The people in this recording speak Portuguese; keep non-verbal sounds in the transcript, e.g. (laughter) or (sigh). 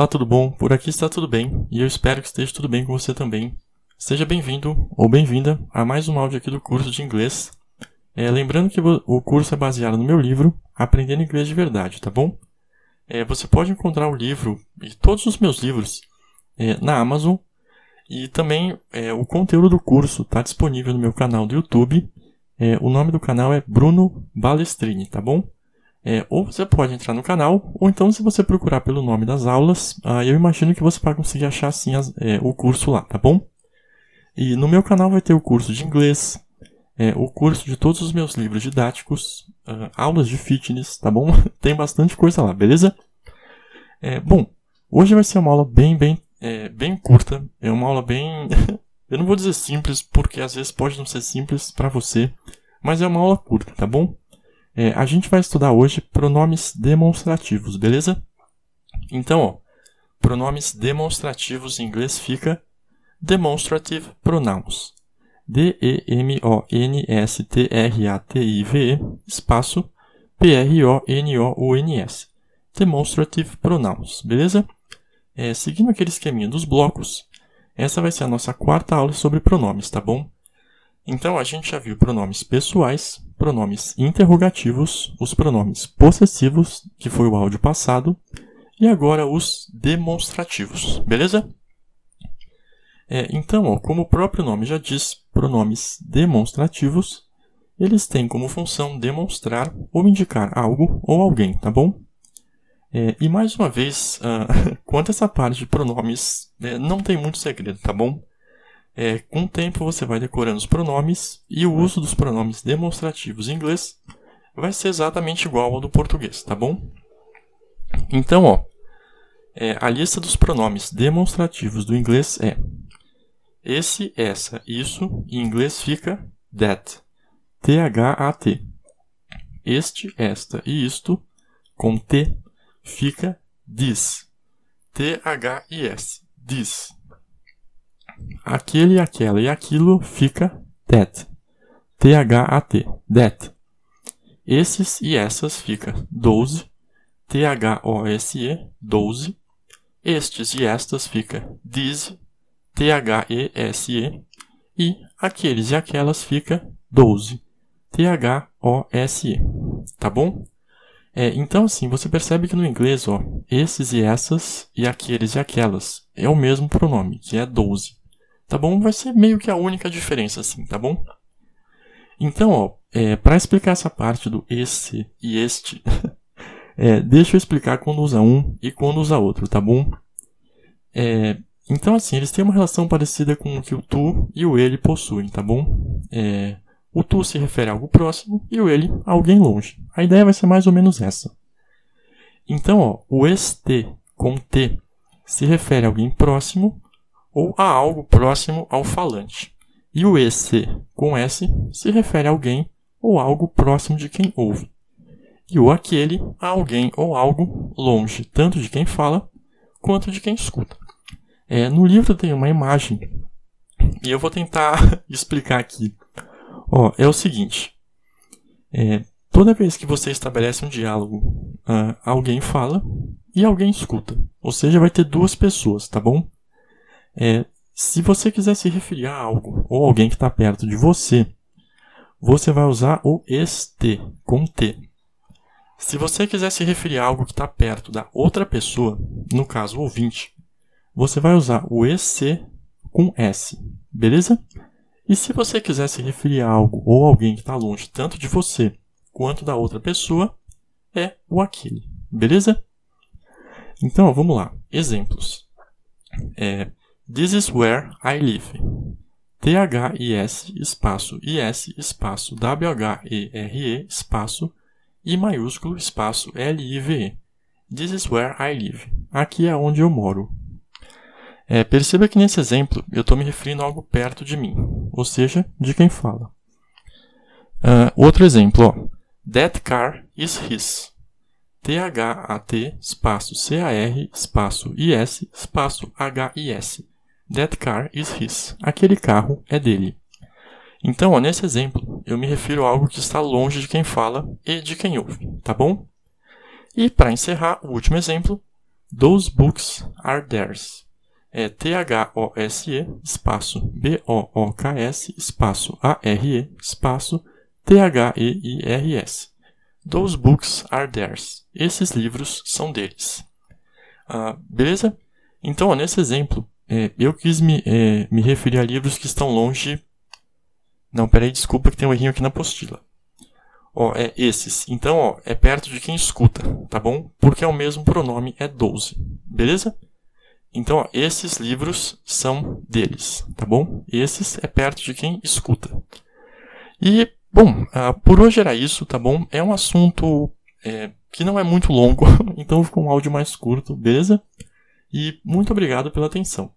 Olá, tudo bom? Por aqui está tudo bem e eu espero que esteja tudo bem com você também. Seja bem-vindo ou bem-vinda a mais um áudio aqui do curso de inglês. É, lembrando que o curso é baseado no meu livro Aprendendo Inglês de Verdade, tá bom? É, você pode encontrar o livro e todos os meus livros é, na Amazon e também é, o conteúdo do curso está disponível no meu canal do YouTube. É, o nome do canal é Bruno Balestrini, tá bom? É, ou você pode entrar no canal, ou então se você procurar pelo nome das aulas, ah, eu imagino que você vai conseguir achar assim as, é, o curso lá, tá bom? E no meu canal vai ter o curso de inglês, é, o curso de todos os meus livros didáticos, uh, aulas de fitness, tá bom? (laughs) Tem bastante coisa lá, beleza? É, bom, hoje vai ser uma aula bem, bem, é, bem curta, é uma aula bem, (laughs) eu não vou dizer simples, porque às vezes pode não ser simples para você, mas é uma aula curta, tá bom? É, a gente vai estudar hoje pronomes demonstrativos, beleza? Então, ó, pronomes demonstrativos em inglês fica demonstrative pronouns. D-E-M-O-N-S-T-R-A-T-I-V-E espaço P-R-O-N-O-U-N-S. Demonstrative pronouns, beleza? É, seguindo aquele esqueminha dos blocos, essa vai ser a nossa quarta aula sobre pronomes, tá bom? Então a gente já viu pronomes pessoais, pronomes interrogativos, os pronomes possessivos, que foi o áudio passado, e agora os demonstrativos, beleza? É, então, ó, como o próprio nome já diz, pronomes demonstrativos, eles têm como função demonstrar ou indicar algo ou alguém, tá bom? É, e mais uma vez, uh, (laughs) quanto a essa parte de pronomes, é, não tem muito segredo, tá bom? É, com o tempo você vai decorando os pronomes e o uso dos pronomes demonstrativos em inglês vai ser exatamente igual ao do português, tá bom? Então, ó, é, a lista dos pronomes demonstrativos do inglês é esse, essa, isso, em inglês fica that, T-H-A-T. Este, esta e isto, com T, fica this, T-H-I-S, this. Aquele, aquela e aquilo fica that. T-H-A-T. That. Esses e essas fica 12. T-H-O-S-E. 12. Estes e estas fica these. T-H-E-S-E. E aqueles e aquelas fica 12. T-H-O-S-E. Tá bom? É, então, assim, você percebe que no inglês, ó, esses e essas e aqueles e aquelas é o mesmo pronome, que é 12 tá bom? Vai ser meio que a única diferença, assim, tá bom? Então, ó, é, para explicar essa parte do esse e este, (laughs) é, deixa eu explicar quando usa um e quando usa outro, tá bom? É, então, assim, eles têm uma relação parecida com o que o tu e o ele possuem, tá bom? É, o tu se refere a algo próximo e o ele a alguém longe. A ideia vai ser mais ou menos essa. Então, ó, o este com t se refere a alguém próximo ou a algo próximo ao falante. E o esse com S se refere a alguém ou algo próximo de quem ouve. E o aquele a alguém ou algo longe, tanto de quem fala quanto de quem escuta. É, no livro tem uma imagem e eu vou tentar (laughs) explicar aqui. Ó, é o seguinte: é, toda vez que você estabelece um diálogo, uh, alguém fala e alguém escuta. Ou seja, vai ter duas pessoas, tá bom? É, se você quiser se referir a algo ou alguém que está perto de você, você vai usar o este com T. Se você quiser se referir a algo que está perto da outra pessoa, no caso o ouvinte, você vai usar o EC com S, beleza? E se você quiser se referir a algo ou alguém que está longe tanto de você quanto da outra pessoa, é o aquele, beleza? Então, vamos lá. Exemplos. É, This is where I live. T-H-I-S espaço I-S espaço W-H-E-R-E espaço I maiúsculo espaço L-I-V-E. This is where I live. Aqui é onde eu moro. É, perceba que nesse exemplo eu estou me referindo a algo perto de mim, ou seja, de quem fala. Uh, outro exemplo, ó. That car is his. T-H-A-T espaço C-A-R espaço I-S espaço H-I-S. That car is his. Aquele carro é dele. Então, ó, nesse exemplo, eu me refiro a algo que está longe de quem fala e de quem ouve, tá bom? E para encerrar, o último exemplo, Those books are theirs. É T-H-O-S-E, espaço B-O-O-K-S, espaço A-R-E, espaço T-H-E-I-R-S. Those books are theirs. Esses livros são deles. Ah, beleza? Então, ó, nesse exemplo, é, eu quis me, é, me referir a livros que estão longe. Não, peraí, desculpa que tem um errinho aqui na apostila. Ó, é esses. Então, ó, é perto de quem escuta, tá bom? Porque é o mesmo pronome, é 12. Beleza? Então, ó, esses livros são deles, tá bom? Esses é perto de quem escuta. E, bom, uh, por hoje era isso, tá bom? É um assunto é, que não é muito longo, (laughs) então ficou um áudio mais curto, beleza? E muito obrigado pela atenção.